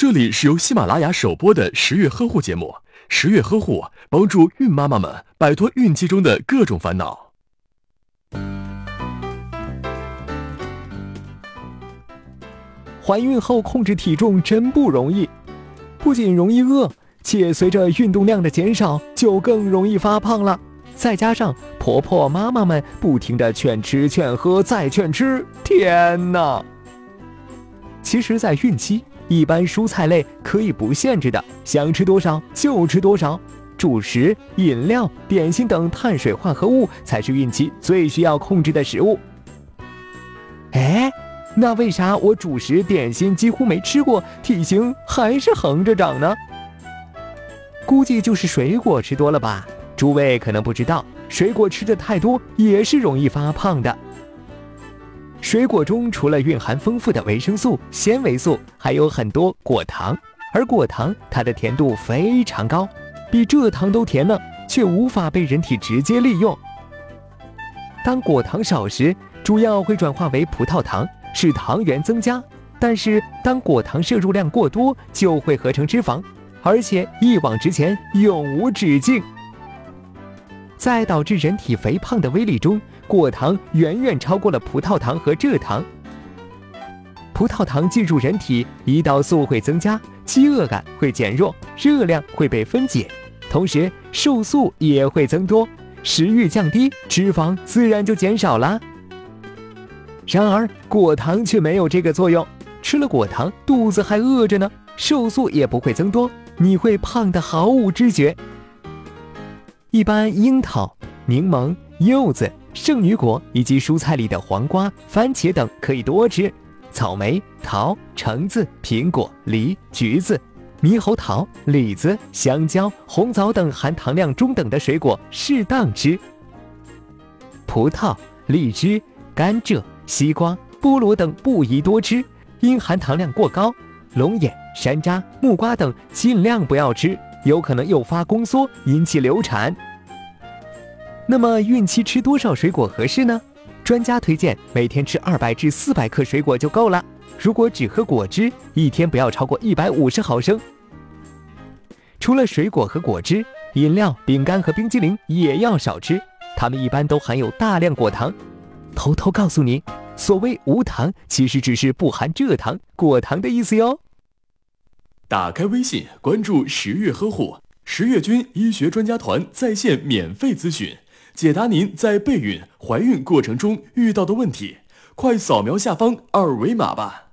这里是由喜马拉雅首播的十月呵护节目，十月呵护帮助孕妈妈们摆脱孕期中的各种烦恼。怀孕后控制体重真不容易，不仅容易饿，且随着运动量的减少，就更容易发胖了。再加上婆婆妈妈们不停的劝吃、劝喝、再劝吃，天哪！其实，在孕期。一般蔬菜类可以不限制的，想吃多少就吃多少。主食、饮料、点心等碳水化合物才是孕期最需要控制的食物。哎，那为啥我主食、点心几乎没吃过，体型还是横着长呢？估计就是水果吃多了吧。诸位可能不知道，水果吃的太多也是容易发胖的。水果中除了蕴含丰富的维生素、纤维素，还有很多果糖。而果糖它的甜度非常高，比蔗糖都甜呢，却无法被人体直接利用。当果糖少时，主要会转化为葡萄糖，使糖原增加。但是当果糖摄入量过多，就会合成脂肪，而且一往直前，永无止境。在导致人体肥胖的威力中。果糖远远超过了葡萄糖和蔗糖。葡萄糖进入人体，胰岛素会增加，饥饿感会减弱，热量会被分解，同时瘦素也会增多，食欲降低，脂肪自然就减少了。然而果糖却没有这个作用，吃了果糖肚子还饿着呢，瘦素也不会增多，你会胖得毫无知觉。一般樱桃、柠檬、柚子。圣女果以及蔬菜里的黄瓜、番茄等可以多吃，草莓、桃、橙子、苹果、梨、橘子、猕猴桃、李子、香蕉、红枣等含糖量中等的水果适当吃。葡萄、荔枝、甘蔗、西瓜、菠萝等不宜多吃，因含糖量过高。龙眼、山楂、木瓜等尽量不要吃，有可能诱发宫缩，引起流产。那么孕期吃多少水果合适呢？专家推荐每天吃二百至四百克水果就够了。如果只喝果汁，一天不要超过一百五十毫升。除了水果和果汁，饮料、饼干和冰激凌也要少吃，它们一般都含有大量果糖。偷偷告诉你，所谓无糖，其实只是不含蔗糖、果糖的意思哟。打开微信，关注十月呵护十月军医学专家团在线免费咨询。解答您在备孕、怀孕过程中遇到的问题，快扫描下方二维码吧。